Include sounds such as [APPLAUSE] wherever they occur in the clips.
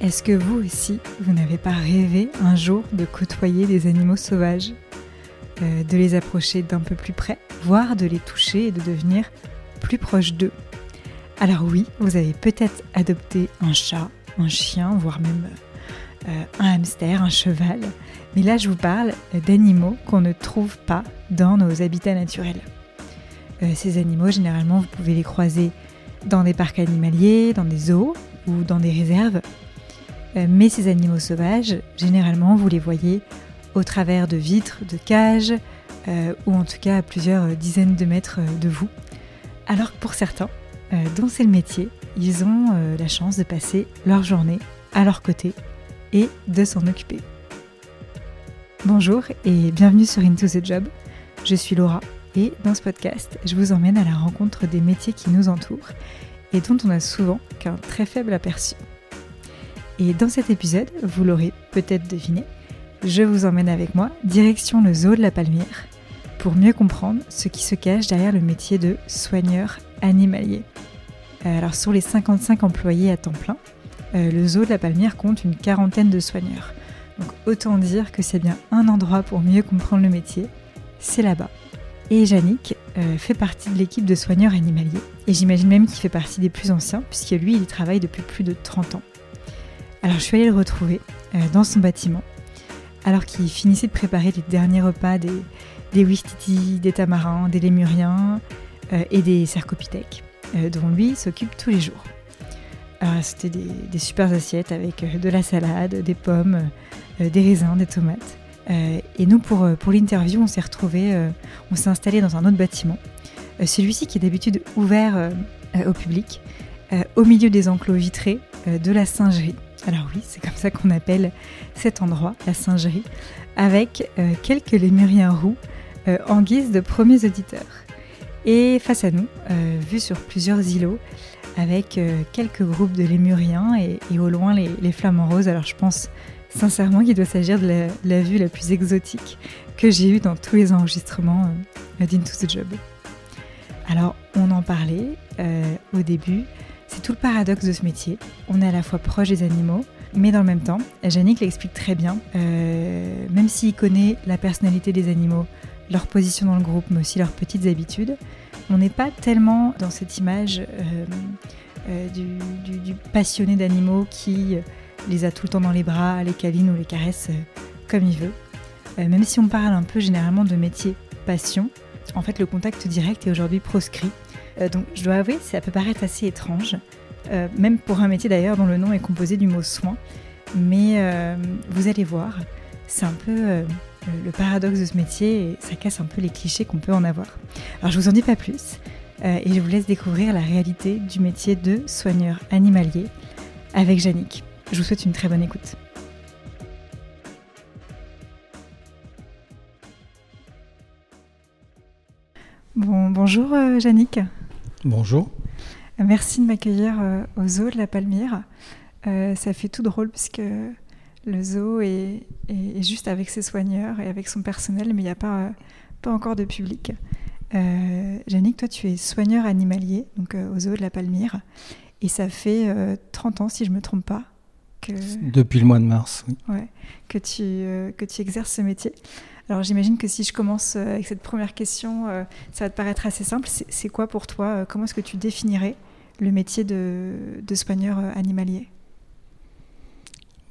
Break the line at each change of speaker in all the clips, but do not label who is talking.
Est-ce que vous aussi, vous n'avez pas rêvé un jour de côtoyer des animaux sauvages euh, De les approcher d'un peu plus près, voire de les toucher et de devenir plus proche d'eux? Alors oui, vous avez peut-être adopté un chat, un chien, voire même euh, un hamster, un cheval. Mais là, je vous parle d'animaux qu'on ne trouve pas dans nos habitats naturels. Euh, ces animaux, généralement, vous pouvez les croiser dans des parcs animaliers, dans des zoos ou dans des réserves. Euh, mais ces animaux sauvages, généralement, vous les voyez au travers de vitres, de cages, euh, ou en tout cas à plusieurs dizaines de mètres de vous. Alors que pour certains, dont c'est le métier, ils ont la chance de passer leur journée à leur côté et de s'en occuper. Bonjour et bienvenue sur Into the Job. Je suis Laura et dans ce podcast, je vous emmène à la rencontre des métiers qui nous entourent et dont on a souvent qu'un très faible aperçu. Et dans cet épisode, vous l'aurez peut-être deviné, je vous emmène avec moi direction le zoo de la Palmière pour mieux comprendre ce qui se cache derrière le métier de soigneur animalier. Euh, alors sur les 55 employés à temps plein, euh, le zoo de la Palmière compte une quarantaine de soigneurs. Donc autant dire que c'est bien un endroit pour mieux comprendre le métier, c'est là-bas. Et Yannick euh, fait partie de l'équipe de soigneurs animaliers. Et j'imagine même qu'il fait partie des plus anciens, puisque lui, il y travaille depuis plus de 30 ans. Alors je suis allée le retrouver euh, dans son bâtiment, alors qu'il finissait de préparer les derniers repas des, des des tamarins, des lémuriens euh, et des cercopithèques, dont lui s'occupe tous les jours. C'était des, des super assiettes avec de la salade, des pommes, des raisins, des tomates. Euh, et nous, pour, euh, l'interview, on s'est retrouvé, euh, on s'est installé dans un autre bâtiment. Celui-ci qui est d'habitude ouvert au public, au milieu des enclos vitrés de la singerie. Alors oui, c'est comme ça qu'on appelle cet endroit, la singerie, avec quelques lémuriens roux en guise de premiers auditeurs. Et face à nous, vu sur plusieurs îlots, avec quelques groupes de lémuriens et, au loin les, les flamants roses. Alors je pense sincèrement qu'il doit s'agir de la, vue la plus exotique que j'ai eue dans tous les enregistrements euh, d'Into the Job. Alors, on en parlait euh, au début, c'est tout le paradoxe de ce métier. On est à la fois proche des animaux, mais dans le même temps, Yannick l'explique très bien, euh, même s'il connaît la personnalité des animaux, leur position dans le groupe, mais aussi leurs petites habitudes, on n'est pas tellement dans cette image du, passionné d'animaux qui les a tout le temps dans les bras, les câline ou les caresse euh, comme il veut. Euh, même si on parle un peu généralement de métier passion, en fait le contact direct est aujourd'hui proscrit. Euh, donc je dois avouer, ça peut paraître assez étrange, même pour un métier d'ailleurs dont le nom est composé du mot soin. Mais vous allez voir, c'est un peu le paradoxe de ce métier et ça casse un peu les clichés qu'on peut en avoir. Alors je vous en dis pas plus et je vous laisse découvrir la réalité du métier de soigneur animalier avec Yannick. Je vous souhaite une très bonne écoute. Bon, bonjour euh,
Bonjour.
Merci de m'accueillir euh, au zoo de la Palmyre. Euh, ça fait tout drôle puisque le zoo est, juste avec ses soigneurs et avec son personnel, mais il n'y a pas, pas encore de public. Euh, toi, tu es soigneur animalier donc au zoo de la Palmyre, et ça fait 30 ans, si je ne me trompe pas,
depuis le mois de mars, oui.
Ouais, que, tu, euh, que tu exerces ce métier. Alors j'imagine que si je commence euh, avec cette première question, euh, ça va te paraître assez simple. C'est quoi pour toi Comment est-ce que tu définirais le métier de, de soigneur animalier?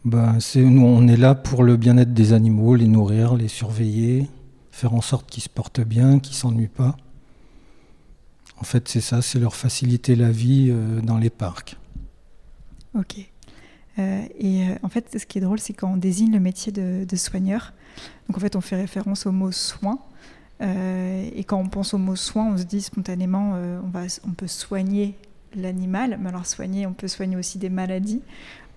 Ben, nous, on est là pour le bien-être des animaux, les nourrir, les surveiller, faire en sorte qu'ils se portent bien, qu'ils s'ennuient pas. En fait, c'est ça, c'est leur faciliter la vie dans les parcs.
Ok. Euh, et euh, en fait, ce qui est drôle, c'est quand on désigne le métier de, soigneur, donc en fait, on fait référence au mot soin. Euh, et quand on pense au mot soin, on se dit spontanément, on, va, on peut soigner l'animal, mais alors soigner, on peut soigner aussi des maladies,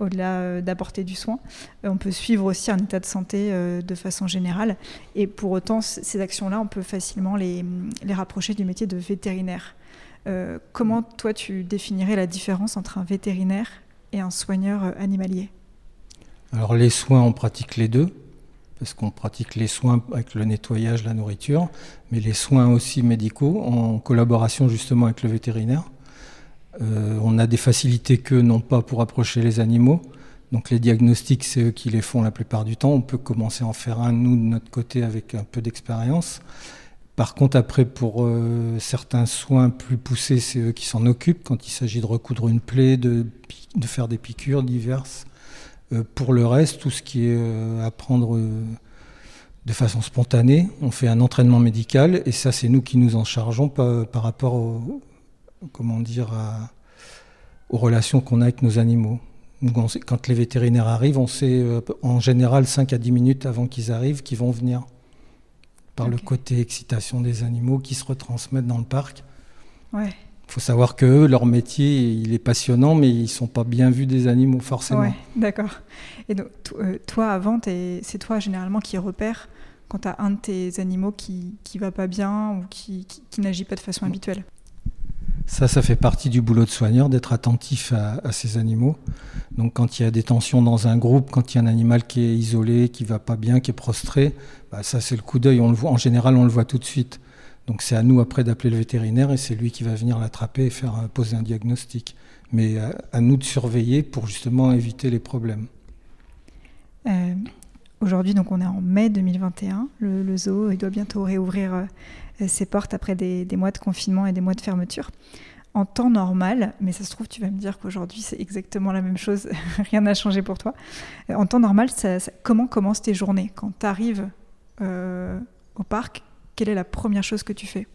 au-delà d'apporter du soin. on peut suivre aussi un état de santé de façon générale. Et pour autant, ces actions-là, on peut facilement les, les, rapprocher du métier de vétérinaire. comment toi, tu définirais la différence entre un vétérinaire et un soigneur euh, animalier
Alors les soins, on pratique les deux, parce qu'on pratique les soins avec le nettoyage, la nourriture, mais les soins aussi médicaux en collaboration justement avec le vétérinaire. Euh, on a des facilités que non pas pour approcher les animaux, Donc les diagnostics, c'est eux qui les font la plupart du temps. On peut commencer à en faire un, nous, de notre côté, avec un peu d'expérience. Par contre, après, pour euh, certains soins plus poussés, c'est eux qui s'en occupent quand il s'agit de recoudre une plaie, de, de faire des piqûres diverses. Euh, pour le reste, tout ce qui est euh, à prendre de façon spontanée, on fait un entraînement médical et ça, c'est nous qui nous en chargeons par, par rapport au, comment dire, aux relations qu'on a avec nos animaux. quand les vétérinaires arrivent, on sait en général 5 à 10 minutes avant qu'ils arrivent qu'ils vont venir par le côté excitation des animaux qui se retransmettent dans le parc.
Ouais.
Il faut savoir que leur métier, il est passionnant, mais ils sont pas bien vus des animaux forcément.
Ouais, d'accord. Et donc, euh, toi, avant, c'est toi généralement qui repères quand tu as un de tes animaux qui ne va pas bien ou qui, qui n'agit pas de façon habituelle?
Ça, ça fait partie du boulot de soigneur, d'être attentif à, ces animaux. Donc quand il y a des tensions dans un groupe, quand il y a un animal qui est isolé, qui va pas bien, qui est prostré, bah, ça c'est le coup d'œil. On le voit, en général, on le voit tout de suite. Donc c'est à nous après d'appeler le vétérinaire et c'est lui qui va venir l'attraper et faire euh, poser un diagnostic. Mais à, à, nous de surveiller pour justement éviter les problèmes.
Euh, aujourd'hui, donc on est en mai 2021. Le, zoo il doit bientôt réouvrir euh, euh, ses portes après des, mois de confinement et des mois de fermeture. En temps normal, mais ça se trouve, tu vas me dire qu'aujourd'hui c'est exactement la même chose, [LAUGHS] rien n'a changé pour toi. Euh, en temps normal, comment commencent tes journées Quand tu arrives euh, au parc, quelle est la première chose que tu fais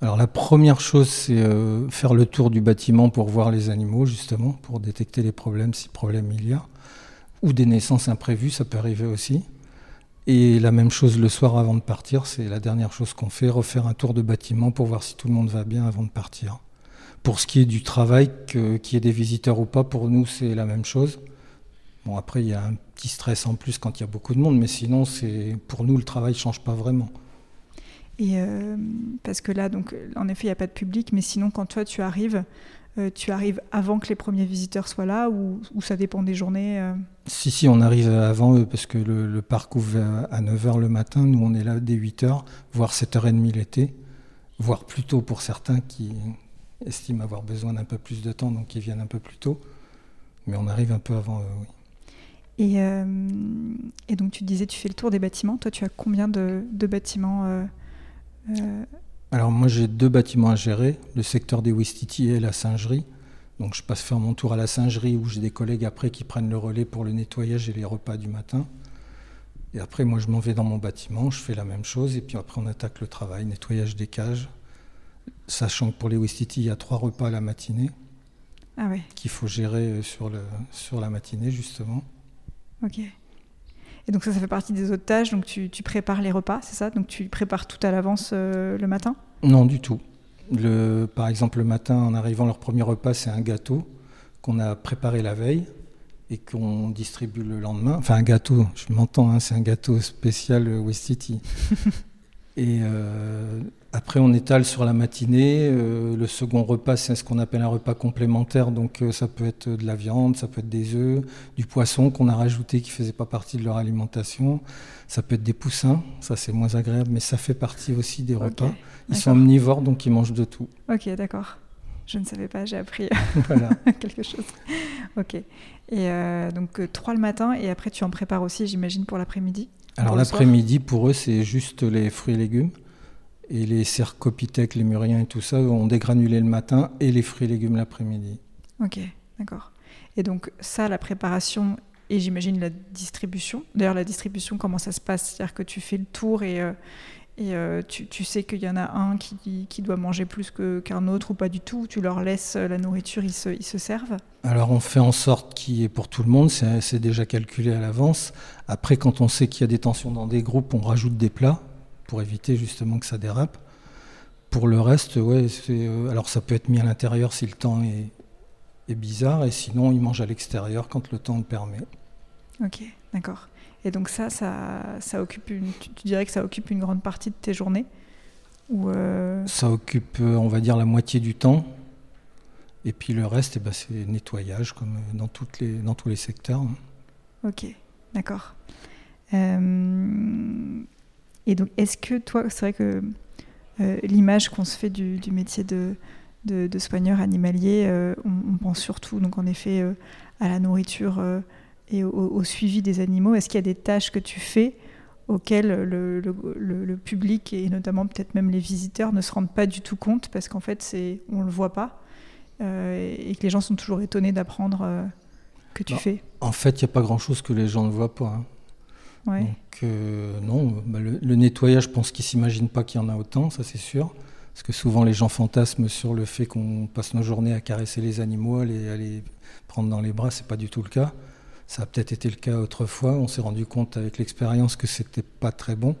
alors la première chose, c'est faire le tour du bâtiment pour voir les animaux, justement, pour détecter les problèmes, si problème il y a, ou des naissances imprévues, ça peut arriver aussi. Et la même chose le soir avant de partir, c'est la dernière chose qu'on fait, refaire un tour de bâtiment pour voir si tout le monde va bien avant de partir. Pour ce qui est du travail, qu'il y ait des visiteurs ou pas, pour nous c'est la même chose. Bon après il y a un petit stress en plus quand il y a beaucoup de monde, mais sinon c'est pour nous le travail ne change pas vraiment.
Et euh, parce que là donc en effet il n'y a pas de public, mais sinon quand toi tu arrives, euh, tu arrives avant que les premiers visiteurs soient là ou, ça dépend des journées euh?
Si, si, on arrive avant eux parce que le, parc ouvre à 9h le matin. Nous, on est là dès 8h, voire 7h30 l'été, voire plus tôt pour certains qui estiment avoir besoin d'un peu plus de temps, donc ils viennent un peu plus tôt. Mais on arrive un peu avant eux, oui.
Et, et, donc tu disais, tu fais le tour des bâtiments. Toi, tu as combien de, de bâtiments
alors moi j'ai deux bâtiments à gérer, le secteur des Wistiti et la singerie. Donc je passe faire mon tour à la singerie où j'ai des collègues après qui prennent le relais pour le nettoyage et les repas du matin. Et après moi je m'en vais dans mon bâtiment, je fais la même chose et puis après on attaque le travail, nettoyage des cages. Sachant que pour les Wistiti il y a trois repas à la matinée
ah
qu'il faut gérer euh, sur, le, sur la matinée justement.
Ok. Et donc ça, ça fait partie des autres tâches. Donc tu, prépares les repas, c'est ça? Donc tu prépares tout à l'avance euh, le matin?
Non, du tout. Le, par exemple, le matin, en arrivant, leur premier repas, c'est un gâteau qu'on a préparé la veille et qu'on distribue le lendemain. Enfin, un gâteau, je m'entends, hein, c'est un gâteau spécial West City. [LAUGHS] et euh, après, on étale sur la matinée. Euh, le second repas, c'est ce qu'on appelle un repas complémentaire. Donc, euh, ça peut être de la viande, ça peut être des œufs, du poisson qu'on a rajouté qui ne faisait pas partie de leur alimentation. Ça peut être des poussins. Ça, c'est moins agréable, mais ça fait partie aussi des repas. Ils sont omnivores, donc ils mangent de tout.
Ok, d'accord. Je ne savais pas, j'ai appris [LAUGHS] [LAUGHS] quelque chose. Ok. Et euh, donc, trois le matin, et après, tu en prépares aussi, j'imagine, pour l'après-midi?
Alors, l'après-midi, pour eux, c'est juste les fruits et légumes. Et les cercopithèques, les muriens et tout ça ont dégranulé le matin et les fruits et légumes l'après-midi.
Ok, d'accord. Et donc ça, la préparation et j'imagine la distribution. D'ailleurs, la distribution, comment ça se passe? C'est-à-dire que tu fais le tour et, euh, et euh, tu, tu, sais qu'il y en a un qui, qui doit manger plus qu'un autre ou pas du tout. Tu leur laisses la nourriture, ils se, ils se servent?
Alors on fait en sorte qu'il y ait pour tout le monde, c'est déjà calculé à l'avance. Après, quand on sait qu'il y a des tensions dans des groupes, on rajoute des plats pour éviter justement que ça dérape. Pour le reste, ouais, euh, alors ça peut être mis à l'intérieur si le temps est, est, bizarre, et sinon ils mangent à l'extérieur quand le temps le permet.
Ok, d'accord. Et donc ça, ça, ça occupe une, tu, dirais que ça occupe une grande partie de tes journées ou euh,
Ça occupe, euh, on va dire, la moitié du temps. Et puis le reste, eh ben, c'est nettoyage, comme dans, toutes les, dans tous les secteurs.
Ok, d'accord. Euh, et donc, est-ce que toi, c'est vrai que euh, l'image qu'on se fait du, métier de, de, soigneur animalier, euh, on, pense surtout, donc en effet, euh, à la nourriture et au, suivi des animaux Est-ce qu'il y a des tâches que tu fais auxquelles le, le, public et notamment peut-être même les visiteurs ne se rendent pas du tout compte parce qu'en fait c'est on le voit pas et que les gens sont toujours étonnés d'apprendre que tu
bah,
fais?
En fait, il n'y a pas grand-chose que les gens ne voient pas. Hein. Donc euh, non, bah, le, nettoyage, je pense qu'ils s'imaginent pas qu'il y en a autant, ça c'est sûr. Parce que souvent les gens fantasment sur le fait qu'on passe nos journées à caresser les animaux, à les, à les prendre dans les bras, c'est pas du tout le cas. Ça a peut-être été le cas autrefois. On s'est rendu compte avec l'expérience que c'était pas très bon.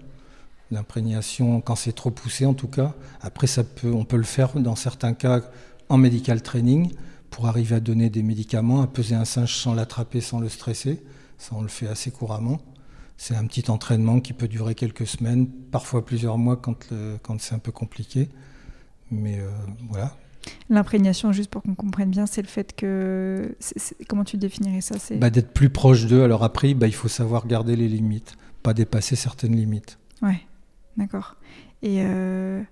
L'imprégnation, quand c'est trop poussé en tout cas. Après, ça peut, on peut le faire dans certains cas en medical training pour arriver à donner des médicaments, à peser un singe sans l'attraper, sans le stresser. Ça, on le fait assez couramment. C'est un petit entraînement qui peut durer quelques semaines, parfois plusieurs mois quand, quand c'est un peu compliqué. Mais euh, voilà.
L'imprégnation, juste pour qu'on comprenne bien, c'est le fait que. comment tu définirais ça
bah, D'être plus proche d'eux. Alors après, bah, il faut savoir garder les limites, pas dépasser certaines limites.
Ouais, d'accord. Et euh,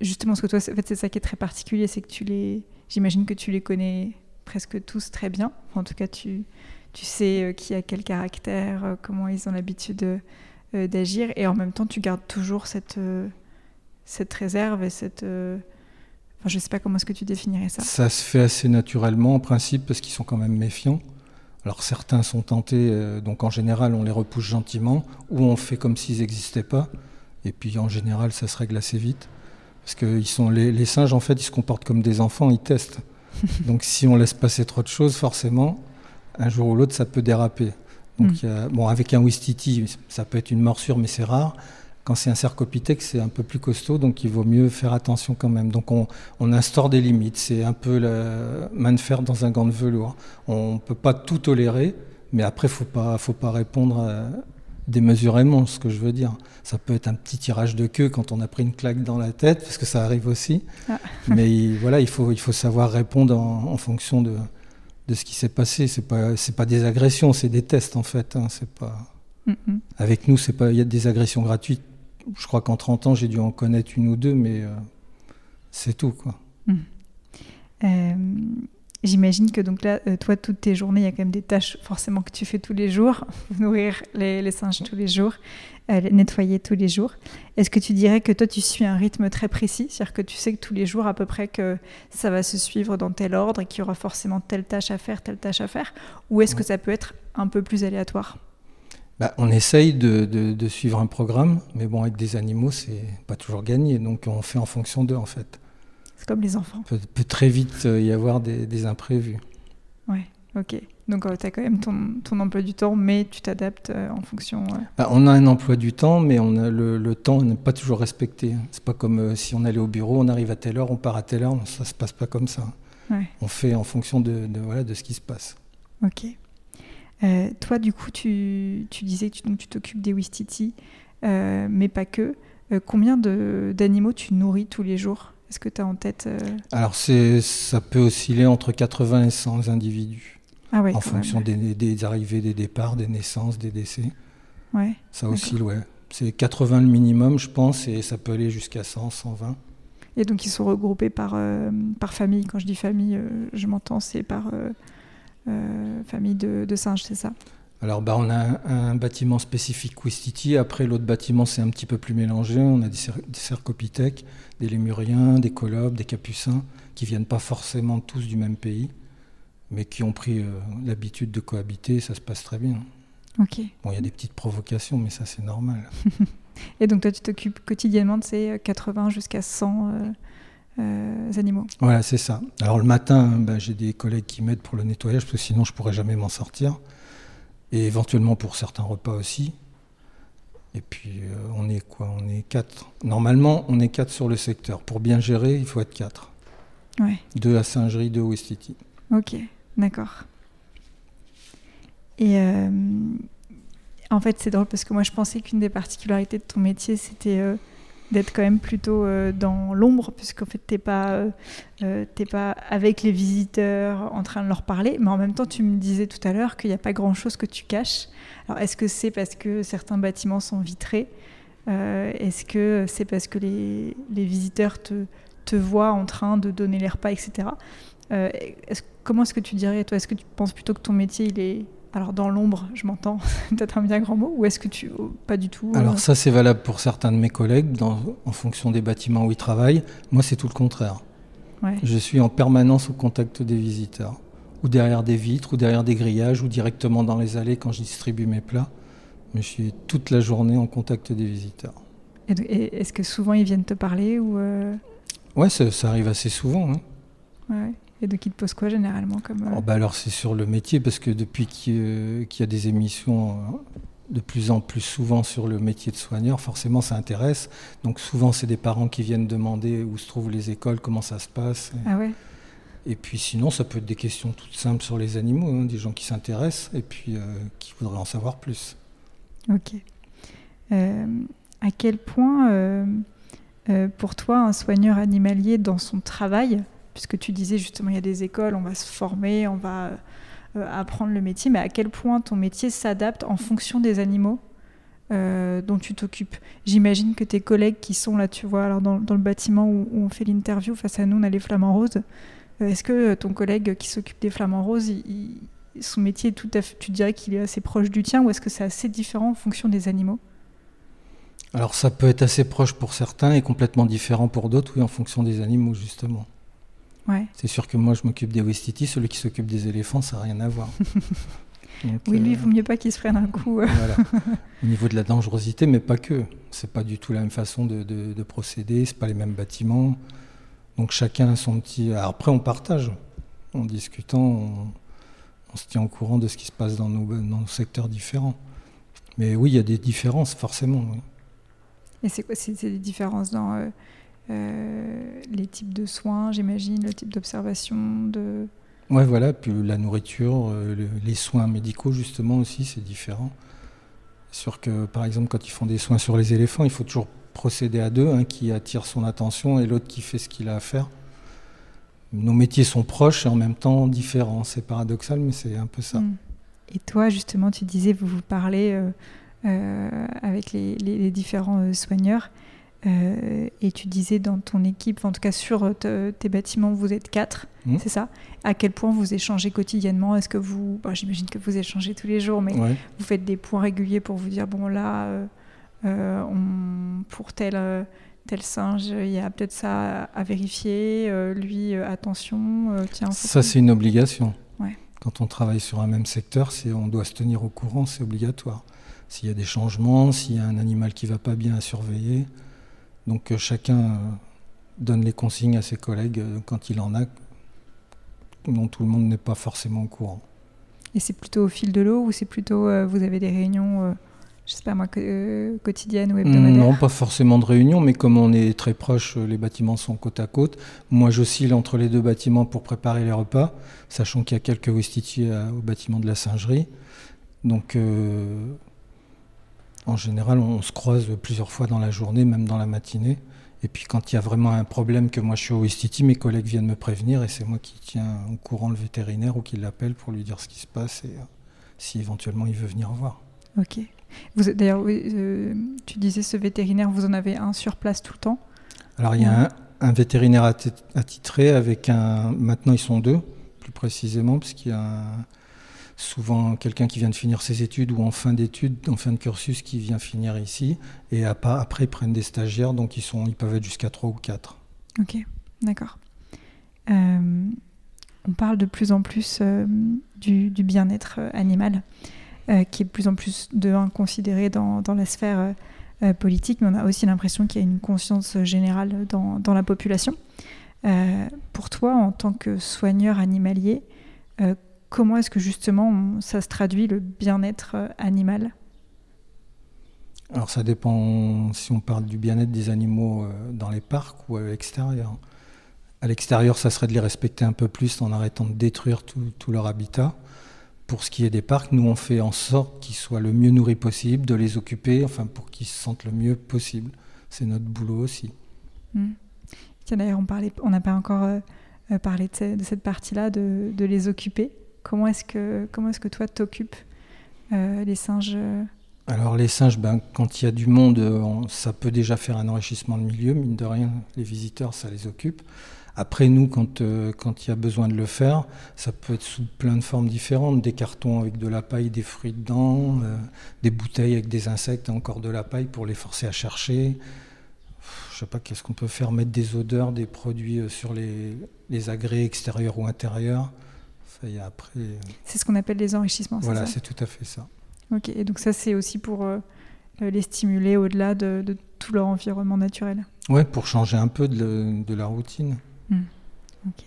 justement, ce que toi, en fait, c'est ça qui est très particulier, c'est que tu les. J'imagine que tu les connais presque tous très bien. En tout cas, tu, tu sais euh, qui a quel caractère, comment ils ont l'habitude d'agir, et en même temps, tu gardes toujours cette cette réserve et cette... Euh, enfin, je ne sais pas comment est-ce que tu définirais ça.
Ça se fait assez naturellement en principe parce qu'ils sont quand même méfiants. Alors certains sont tentés, euh, donc en général on les repousse gentiment ou on fait comme s'ils n'existaient pas. Et puis en général ça se règle assez vite. Parce que ils sont, les, les, singes en fait ils se comportent comme des enfants, ils testent. [LAUGHS] donc si on laisse passer trop de choses, forcément, un jour ou l'autre ça peut déraper. Donc, hmm. bon, avec un Wistiti, ça peut être une morsure, mais c'est rare. Quand c'est un cercopithèque, c'est un peu plus costaud, donc il vaut mieux faire attention quand même. Donc on, instaure des limites. C'est un peu la main de fer dans un gant de velours. On ne peut pas tout tolérer, mais après, il ne faut pas, répondre démesurément, ce que je veux dire. Ça peut être un petit tirage de queue quand on a pris une claque dans la tête, parce que ça arrive aussi. Ah. mais voilà, il faut, savoir répondre en, fonction de, ce qui s'est passé. Ce n'est pas, pas des agressions, c'est des tests en fait. Hein. C'est pas... Avec nous, il y a des agressions gratuites je crois qu'en 30 ans, j'ai dû en connaître une ou deux, mais euh, c'est tout. quoi. Hmm.
Euh, j'imagine que donc là, euh, toi, toutes tes journées, il y a quand même des tâches forcément que tu fais tous les jours, [LAUGHS] nourrir les, singes tous les jours, les nettoyer tous les jours. Est-ce que tu dirais que toi, tu suis un rythme très précis, c'est-à-dire que tu sais que tous les jours à peu près que ça va se suivre dans tel ordre et qu'il y aura forcément telle tâche à faire, telle tâche à faire, ou est-ce que ça peut être un peu plus aléatoire?
Bah, on essaye de, suivre un programme, mais bon, avec des animaux, c'est pas toujours gagné. Donc on fait en fonction d'eux, en fait.
C'est comme les enfants.
Peut, peut très vite euh, y avoir des, imprévus.
Ouais, ok. Donc euh, tu as quand même ton, emploi du temps, mais tu t'adaptes euh, en fonction.
Bah, on a un emploi du temps, mais on a le, temps n'est pas toujours respecté. C'est pas comme si on allait au bureau, on arrive à telle heure, on part à telle heure. Ça se passe pas comme ça. On fait en fonction de, voilà, de ce qui se passe.
Ok. Euh, toi, du coup, tu, disais que tu t'occupes des Wistiti, euh, mais pas que. Euh, combien d'animaux tu nourris tous les jours? Est-ce que tu as en tête
Alors, ça peut osciller entre 80 et 100 individus. Ah en fonction des, arrivées, des départs, des naissances, des décès. Ouais, ça oscille, ouais. C'est 80 le minimum, je pense, et ça peut aller jusqu'à 100, 120.
Et donc, ils sont regroupés par, par famille. Quand je dis famille, je m'entends, c'est par euh, famille de, singes, c'est ça?
Alors, bah, on a un, bâtiment spécifique Ouistiti. Après, l'autre bâtiment, c'est un petit peu plus mélangé. On a des, des cercopithèques, des lémuriens, des colobes, des capucins, qui viennent pas forcément tous du même pays, mais qui ont pris euh, l'habitude de cohabiter. Ça se passe très bien.
Ok.
Bon, il y a des petites provocations, mais ça, c'est normal. [LAUGHS]
Et donc, toi, tu t'occupes quotidiennement de ces 80 jusqu'à 100 euh, animaux.
Voilà, c'est ça. Alors le matin, ben, j'ai des collègues qui m'aident pour le nettoyage, parce que sinon je pourrais jamais m'en sortir. Et éventuellement pour certains repas aussi. Et puis euh, on est quoi? On est quatre. Normalement, on est quatre sur le secteur. Pour bien gérer, il faut être quatre. Ouais. Deux à Singerie, deux au Westiti.
Ok, d'accord. Et euh, en fait, c'est drôle parce que moi, je pensais qu'une des particularités de ton métier, c'était d'être quand même plutôt euh, dans l'ombre, puisqu'en fait, tu n'es pas, euh, euh, pas avec les visiteurs en train de leur parler, mais en même temps, tu me disais tout à l'heure qu'il n'y a pas grand-chose que tu caches. Alors, est-ce que c'est parce que certains bâtiments sont vitrés Est-ce que c'est parce que les, les visiteurs te, te, voient en train de donner les repas, etc. comment est-ce que tu dirais, toi, est-ce que tu penses plutôt que ton métier, il est alors dans l'ombre, je m'entends, [LAUGHS] peut-être un bien grand mot, ou est-ce que tu... Oh, pas du tout
Alors ça c'est valable pour certains de mes collègues en fonction des bâtiments où ils travaillent. Moi c'est tout le contraire. Je suis en permanence au contact des visiteurs, ou derrière des vitres, ou derrière des grillages, ou directement dans les allées quand je distribue mes plats. Mais je suis toute la journée en contact des visiteurs.
Et est-ce que souvent ils viennent te parler ou euh...
Ouais, ça, arrive assez souvent. Hein.
Ouais. Et de qui te pose quoi généralement comme,
euh? oh, bah Alors c'est sur le métier, parce que depuis qu'il y a des émissions euh, de plus en plus souvent sur le métier de soigneur, forcément ça intéresse. Donc souvent c'est des parents qui viennent demander où se trouvent les écoles, comment ça se passe.
Ah ouais
et puis sinon, ça peut être des questions toutes simples sur les animaux, hein, des gens qui s'intéressent et puis qui voudraient en savoir plus.
Ok. Euh, à quel point, euh, euh, pour toi, un soigneur animalier dans son travail, puisque tu disais justement il y a des écoles, on va se former, on va apprendre le métier, mais à quel point ton métier s'adapte en fonction des animaux dont tu t'occupes? J'imagine que tes collègues qui sont là, tu vois, alors dans, le bâtiment où, on fait l'interview, face à nous, on a les flamants roses. Est-ce que ton collègue qui s'occupe des flamants roses, son métier tout à fait, tu dirais qu'il est assez proche du tien ou est-ce que c'est assez différent en fonction des animaux?
Alors ça peut être assez proche pour certains et complètement différent pour d'autres, oui, en fonction des animaux justement.
Ouais.
C'est sûr que moi je m'occupe des Westiti, celui qui s'occupe des éléphants, ça n'a rien à voir. [LAUGHS]
oui, lui, il vaut mieux pas qu'il se prenne un coup. voilà. [LAUGHS]
Au niveau de la dangerosité, mais pas que. C'est pas du tout la même façon de, de, de procéder, c'est pas les mêmes bâtiments. Donc chacun a son petit. après, on partage. En discutant, on, on se tient au courant de ce qui se passe dans nos, dans nos secteurs différents. Mais oui, il y a des différences, forcément.
Et c'est quoi C'est des différences dans euh, euh, les types de soins, j'imagine, le type d'observation de...
Ouais, voilà, puis la nourriture, euh, les soins médicaux, justement, aussi, c'est différent. C'est sûr que, par exemple, quand ils font des soins sur les éléphants, il faut toujours procéder à deux, un qui attire son attention et l'autre qui fait ce qu'il a à faire nos métiers sont proches et en même temps différents. C'est paradoxal, mais c'est un peu ça. Mm.
Et toi, justement, tu disais, vous vous parlez euh, euh, avec les, différents euh, soigneurs. Et tu disais dans ton équipe, en tout cas sur tes bâtiments, vous êtes quatre, mm. c'est ça? À quel point vous échangez quotidiennement? Est-ce que vous, j'imagine que vous échangez tous les jours, mais vous faites des points réguliers pour vous dire bon là, on, pour tel tel singe, il y a peut-être ça à vérifier, euh, lui, euh, attention, euh, tiens.
Ça, c'est une obligation. Quand on travaille sur un même secteur, on doit se tenir au courant, c'est obligatoire. S'il y a des changements, s'il y a un animal qui va pas bien à surveiller. Donc chacun donne les consignes à ses collègues quand il en a, dont tout le monde n'est pas forcément au courant.
Et c'est plutôt au fil de l'eau ou c'est plutôt, vous avez des réunions je sais pas moi, euh, quotidienne ou hebdomadaire
Non, pas forcément de réunion, mais comme on est très proche, euh, les bâtiments sont côte à côte. Moi, j'oscille entre les deux bâtiments pour préparer les repas, sachant qu'il y a quelques Westiti au bâtiment de la singerie. Donc, euh, en général, on se croise plusieurs fois dans la journée, même dans la matinée. Et puis, quand il y a vraiment un problème que moi je suis au Westiti, mes collègues viennent me prévenir et c'est moi qui tiens au courant le vétérinaire ou qui l'appelle pour lui dire ce qui se passe et si éventuellement il veut venir voir.
Ok. D'ailleurs, euh, tu disais ce vétérinaire, vous en avez un sur place tout le temps?
Alors, il y a un, vétérinaire attitré avec un. Maintenant, ils sont deux, plus précisément, parce qu'il y a souvent quelqu'un qui vient de finir ses études ou en fin d'études, en fin de cursus, qui vient finir ici. Et après, ils prennent des stagiaires, donc ils, sont, peuvent être jusqu'à trois ou quatre.
Ok, d'accord. Euh, on parle de plus en plus euh, du, bien-être animal. Euh, qui est de plus en plus de considéré dans, la sphère politique, mais on a aussi l'impression qu'il y a une conscience générale dans la population. pour toi, en tant que soigneur animalier, comment est-ce que justement ça se traduit le bien-être animal?
Alors ça dépend si on parle du bien-être des animaux dans les parcs ou à l'extérieur. À l'extérieur, ça serait de les respecter un peu plus en arrêtant de détruire tout, tout leur habitat pour ce qui est des parcs, nous on fait en sorte qu'ils soient le mieux nourris possible, de les occuper, enfin pour qu'ils se sentent le mieux possible. C'est notre boulot aussi.
Hmm. D'ailleurs, on n'a pas encore euh, euh, parlé de, cette partie-là, de, les occuper. Comment est-ce que, comment est que toi t'occupes euh, les singes
Alors les singes, ben, quand il y a du monde, ça peut déjà faire un enrichissement de milieu, mine de rien, les visiteurs, ça les occupe. Après, nous, quand quand il y a besoin de le faire, ça peut être sous plein de formes différentes. Des cartons avec de la paille, des fruits dedans, des bouteilles avec des insectes encore de la paille pour les forcer à chercher. Je sais pas, qu'est-ce qu'on peut faire Mettre des odeurs, des produits sur les, les agrès extérieurs ou intérieurs. Ça y après.
C'est ce qu'on appelle les enrichissements.
Voilà, c'est tout à fait ça.
Ok, et donc ça, c'est aussi pour euh, les stimuler au-delà de, tout leur environnement naturel.
Ouais, pour changer un peu de, la routine.
Hmm. Ok.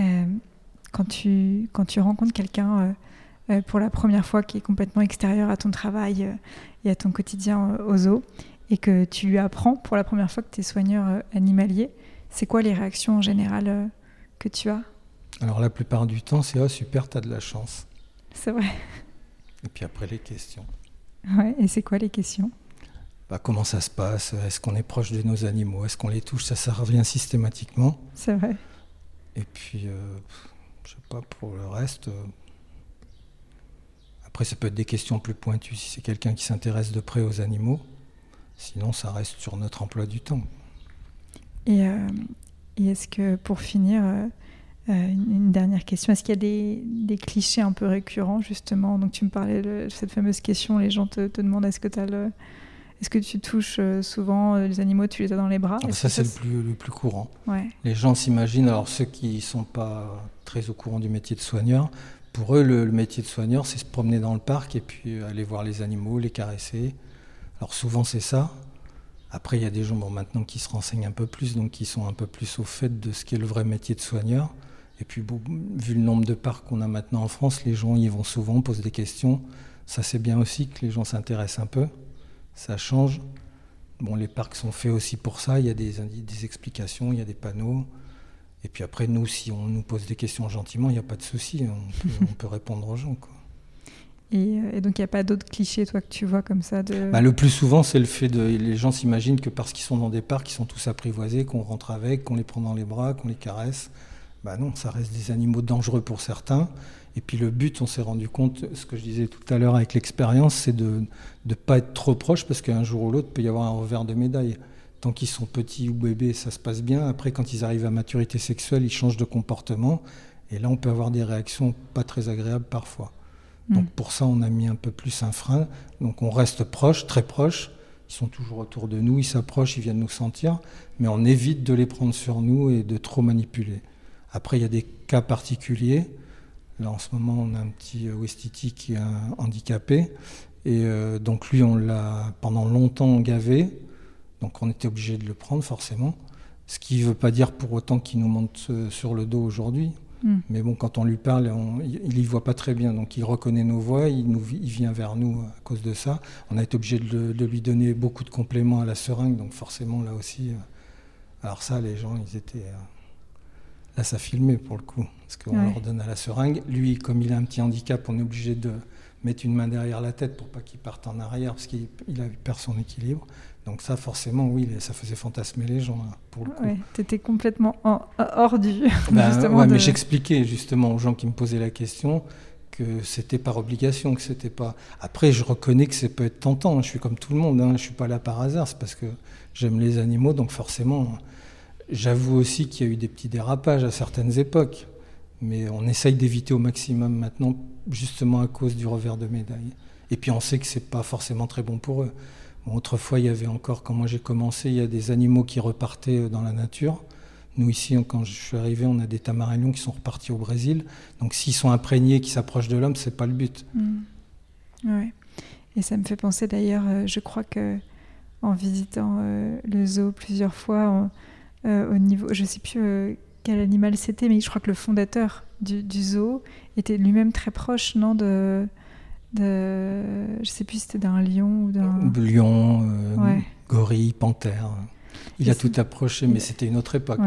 Euh, quand, tu, quand tu rencontres quelqu'un euh, pour la première fois qui est complètement extérieur à ton travail et à ton quotidien au zoo, et que tu lui apprends pour la première fois que tu es soigneur animalier, c'est quoi les réactions en général que tu as?
Alors la plupart du temps, c'est oh super, t'as de la chance.
C'est vrai.
Et puis après les questions.
Ouais, et c'est quoi les questions?
Bah, Comment ça se passe? Est-ce qu'on est proche de nos animaux? Est-ce qu'on les touche? Ça, ça revient systématiquement.
C'est vrai.
Et puis, euh, je sais pas, pour le reste. Euh, après, ça peut être des questions plus pointues si c'est quelqu'un qui s'intéresse de près aux animaux. Sinon, ça reste sur notre emploi du temps.
Et, euh, et est-ce que, pour finir, euh, une dernière question. Est-ce qu'il y a des, clichés un peu récurrents, justement Donc, tu me parlais de cette fameuse question les gens te, demandent est-ce que, as le... est que tu touches euh, souvent euh, les animaux, tu les as dans les bras?
Ah, Ça, c'est le plus, le plus courant.
Ouais.
Les gens s'imaginent, alors ceux qui ne sont pas très au courant du métier de soigneur, pour eux, le, métier de soigneur, c'est se promener dans le parc et puis aller voir les animaux, les caresser. Alors, souvent, c'est ça. Après, il y a des gens bon, maintenant qui se renseignent un peu plus, donc qui sont un peu plus au fait de ce qu'est le vrai métier de soigneur. Et puis, vu le nombre de parcs qu'on a maintenant en France, les gens y vont souvent, posent des questions. Ça, c'est bien aussi que les gens s'intéressent un peu. Ça change. Bon, les parcs sont faits aussi pour ça. Il y a des, des explications, il y a des panneaux. Et puis après, nous, si on nous pose des questions gentiment, il n'y a pas de souci. On, peut, [LAUGHS] répondre aux gens. Quoi.
Euh, et, donc, il n'y a pas d'autres clichés, toi, que tu vois comme ça de...
Bah, le plus souvent, c'est le fait de. Les gens s'imaginent que parce qu'ils sont dans des parcs, ils sont tous apprivoisés, qu'on rentre avec, qu'on les prend dans les bras, qu'on les caresse. Bah non, ça reste des animaux dangereux pour certains. Et puis le but, on s'est rendu compte, ce que je disais tout à l'heure avec l'expérience, c'est de ne pas être trop proche parce qu'un jour ou l'autre, peut y avoir un revers de médaille. Tant qu'ils sont petits ou bébés, ça se passe bien. Après, quand ils arrivent à maturité sexuelle, ils changent de comportement. Et là, on peut avoir des réactions pas très agréables parfois. Mm. Donc pour ça, on a mis un peu plus un frein. Donc on reste proche, très proche. Ils sont toujours autour de nous, ils s'approchent, ils viennent nous sentir. Mais on évite de les prendre sur nous et de trop manipuler. Après, il y a des cas particuliers. Là, en ce moment, on a un petit euh, Westiti qui est handicapé. Et euh, donc, lui, on l'a pendant longtemps gavé. Donc, on était obligé de le prendre, forcément. Ce qui ne veut pas dire pour autant qu'il nous monte euh, sur le dos aujourd'hui. Hmm. Mais bon, quand on lui parle, il n'y voit pas très bien. Donc, il reconnaît nos voix, il, nous, il, vient vers nous à cause de ça. On a été obligé de, de, lui donner beaucoup de compléments à la seringue. Donc, forcément, là aussi. alors, ça, les gens, ils étaient Là, ça filmé pour le coup, parce qu'on leur donne à la seringue. Lui, comme il a un petit handicap, on est obligé de mettre une main derrière la tête pour pas qu'il parte en arrière, parce qu'il a perd son équilibre. Donc ça, forcément, oui, ça faisait fantasmer les gens, hein, pour le coup.
tu étais complètement hors du...
Ben, [LAUGHS] justement mais j'expliquais justement aux gens qui me posaient la question que c'était par obligation, que c'était pas... Après, je reconnais que ça peut être tentant, hein. je suis comme tout le monde, hein, je suis pas là par hasard, c'est parce que j'aime les animaux, donc forcément J'avoue aussi qu'il y a eu des petits dérapages à certaines époques, mais on essaye d'éviter au maximum maintenant, justement à cause du revers de médaille. Et puis on sait que c'est pas forcément très bon pour eux. autrefois, il y avait encore, quand moi j'ai commencé, il y a des animaux qui repartaient dans la nature. Nous ici, quand je suis arrivé, on a des tamarins qui sont repartis au Brésil. Donc s'ils sont imprégnés, qui s'approchent de l'homme, c'est pas le but.
Mmh. Ouais. Et ça me fait penser d'ailleurs, euh, je crois que en visitant euh, le zoo plusieurs fois, euh, au niveau, je sais plus euh, quel animal c'était, mais je crois que le fondateur du, zoo était lui-même très proche, non de, de, je sais plus si c'était d'un lion ou d'un
lion, euh, gorille, panthère. Il a tout approché, mais c'était une autre époque.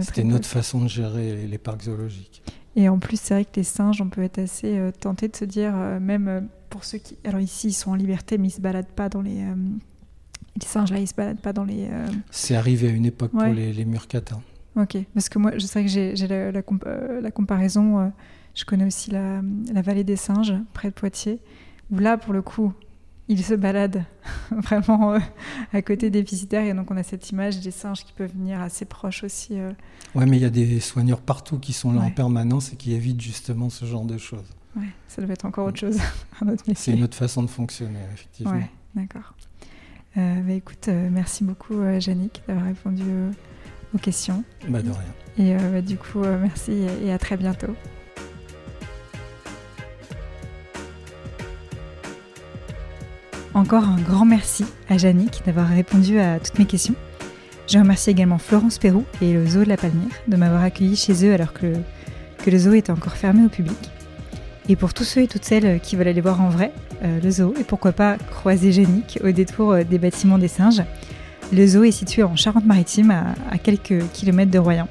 c'était une, autre façon de gérer les, parcs zoologiques.
Et en plus, c'est vrai que les singes, on peut être assez tenté de se dire, même pour ceux qui, alors ici, ils sont en liberté, mais ils se baladent pas dans les les singes là, ils se baladent pas dans les. Euh,
C'est arrivé à une époque pour les, les murcatins.
Ok, parce que moi, je sais que j'ai la, la, euh, la, comparaison. Euh, je connais aussi la, la, vallée des singes, près de Poitiers, où là, pour le coup, il se balade [LAUGHS] vraiment à côté des visiteurs et donc on a cette image des singes qui peuvent venir assez proches aussi.
Ouais, mais il y a des soigneurs partout qui sont là en permanence et qui évitent justement ce genre de choses.
Ouais, ça doit être encore autre chose, [LAUGHS] un autre métier.
C'est une autre façon de fonctionner, effectivement.
Ouais, d'accord. Euh, bah, écoute, merci beaucoup, Yannick, d'avoir répondu aux questions.
Bah, de rien.
Et bah, du coup, merci et à très bientôt. Encore un grand merci à Jannick d'avoir répondu à toutes mes questions. Je remercie également Florence Perrou et le zoo de la Palmyre de m'avoir accueilli chez eux alors que que le zoo était encore fermé au public. Et pour tous ceux et toutes celles qui veulent aller voir en vrai euh, le zoo et pourquoi pas croiser Jannick au détour euh, des bâtiments des singes, le zoo est situé en Charente-Maritime à, quelques kilomètres de Royan.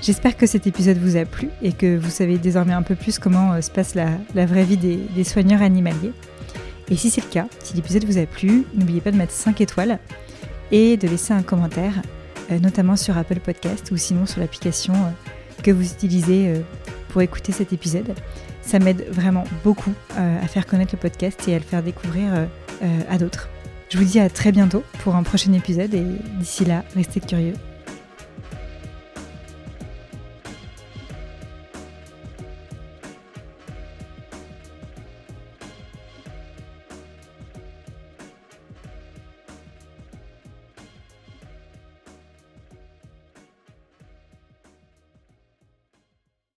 J'espère que cet épisode vous a plu et que vous savez désormais un peu plus comment euh, se passe la, vraie vie des soigneurs animaliers. Et si c'est le cas, si l'épisode vous a plu, n'oubliez pas de mettre 5 étoiles et de laisser un commentaire, euh, notamment sur Apple Podcast ou sinon sur l'application euh, que vous utilisez euh, pour écouter cet épisode. Ça m'aide vraiment beaucoup à faire connaître le podcast et à le faire découvrir à d'autres. Je vous dis à très bientôt pour un prochain épisode et d'ici là, restez curieux